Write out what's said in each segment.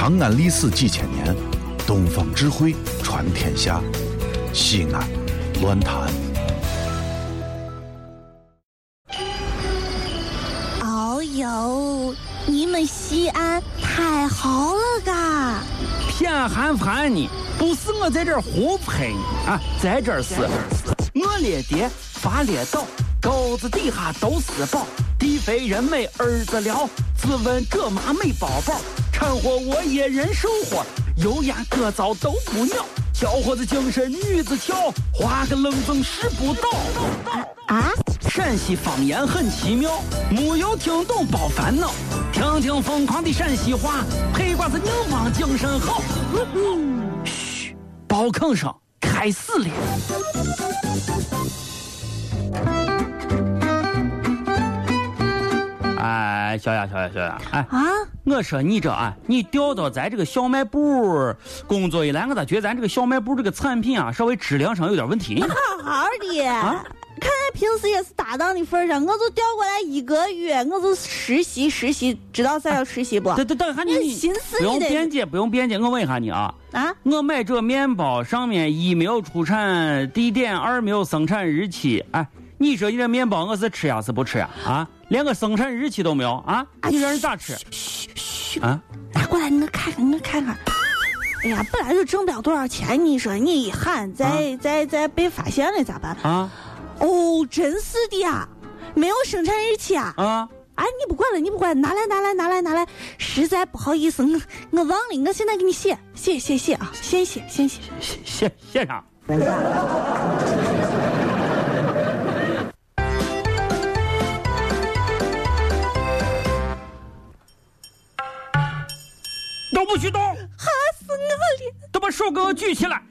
长安历史几千年，东方智慧传天下。西安，乱谈。哦呦，你们西安太好了嘎！偏寒寒你，不是我在这儿胡喷你啊，在这儿是，我列爹发列倒，沟子底下都是宝，地肥人美儿子了，自问这妈没宝宝，掺和我也人生活，油盐各糟都不尿。小伙子精神女子俏，画个冷风拾不倒。啊！陕西方言很奇妙，没有听懂别烦恼，听听疯狂的陕西话，黑瓜子硬邦精神好。嘘，包坑声开始了。哎，小雅，小雅，小雅，哎啊！我说你这啊，你调到咱这个小卖部工作以来，我咋觉得咱这个小卖部这个产品啊，稍微质量上有点问题？好好的，啊、看在平时也是搭档的份上，我就调过来一个月，我就实习实习，知道啥叫实习不？等等等一下你，心思不用辩解，不用辩解，我问一下你啊啊！我买这面包上面一没有出产地点，二没有生产日期，哎，你说你这面包我是吃呀是不吃呀？啊，连个生产日期都没有啊？你让人咋吃？嘘嘘啊！拿过来，我看看，我看看。哎呀，本来就挣不了多少钱，你说你一喊，再、啊、再再被发现了咋办？啊！哦，真是的呀，没有生产日期啊！啊！哎，你不管了，你不管，拿来拿来拿来拿来，实在不好意思，我我忘了，我现在给你写写写写啊，先写先写写写写啥？都不许动！吓死我了！都把手给我举起来！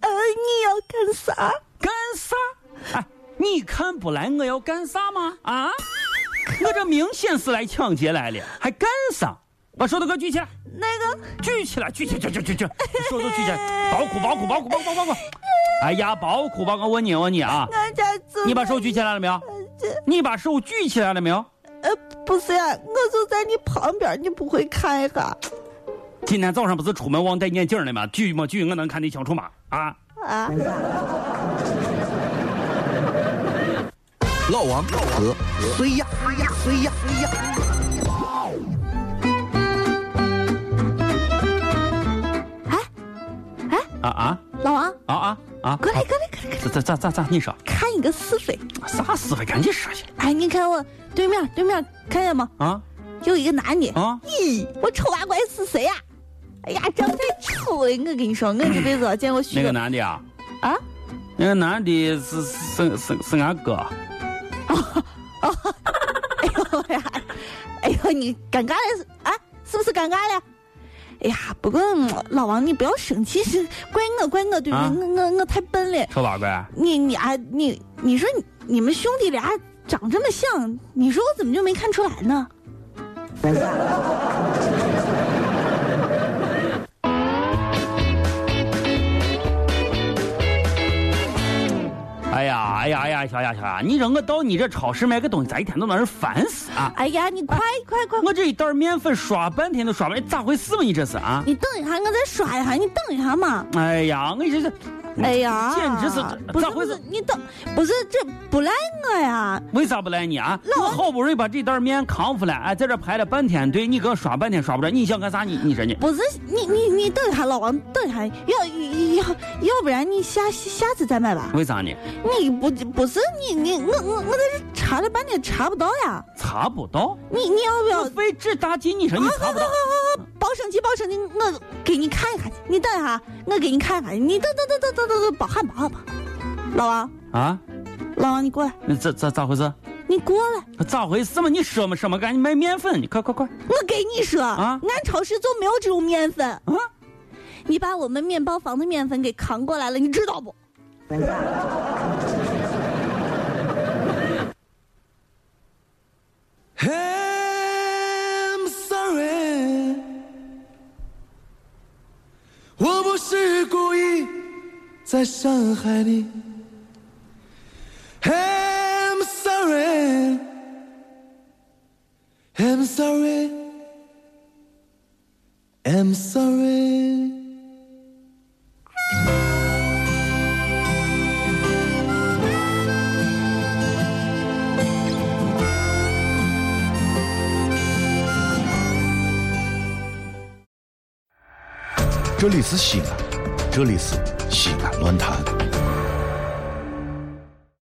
呃，你要干啥？干啥？哎，你看不来我要干啥吗？啊！我这明显是来抢劫来了，还干啥？把手都给我举起来！那个，举起来，举起，举举举举，手都举起来！包哭，包哭，包哭，包哭，包哭！哎呀，包哭吧！我问你，问你啊，你把手举起来了没有？你把手举起来了没有？呃，不是呀，我就在你旁边，你不会看一下？今天早上不是出门忘戴眼镜了吗？举没举我能看得清楚吗？啊啊！老王和谁呀？谁呀？谁呀？谁呀？哎哎啊啊！老王啊啊啊！过来过来过来！咋咋咋咋？你说？看一个是非？啥是非？赶紧说去！哎，你看我对面对面看见吗？啊！有一个男的啊！咦，我丑八怪是谁呀？哎呀，长太丑了！我跟你说，我这辈子见过许那个男的啊，啊，那个男的是是是是俺哥。哦哦，哎呦呀，哎呦，你尴尬了啊？是不是尴尬了？哎呀，不过老王你不要生气，是怪我怪我对不对？我我我太笨了。臭八怪。你你啊你你说你们兄弟俩长这么像，你说我怎么就没看出来呢？呀，小雅，小雅，你让我到你这超市买个东西，咋一天都让人烦死啊！哎呀，你快快快！我这一袋面粉刷半天都刷不来，咋回事嘛？你这是啊？你等一下，我再刷一下，你等一下嘛。哎呀，我这是，哎呀，简直是咋回事？你等，不是这不赖我呀？为啥不赖你啊？我好不容易把这袋面扛出来，哎，在这排了半天队，你给我刷半天刷不着，你想干啥？你你说你？不是你你你等一下，老王，等一下，要要要不然你下下次再买吧？为啥呢？你不不是你你我我我在这查了半天查不到呀，查不到？你你要不要费这大劲？你说你查不到？别生气，别生气，我给你看一下去。你等一下，我给你看看。你等等等等等等等，别喊别喊吧。老王啊，老王你过来。那咋咋咋回事？你过来。咋回事嘛？你说嘛说嘛？赶紧买面粉，你快快快！我给你说啊，俺超市就没有这种面粉啊。你把我们面包房的面粉给扛过来了，你知道不？在伤害你。I'm sorry，I'm sorry。I'm sorry 这里是西安，这里是西安论坛。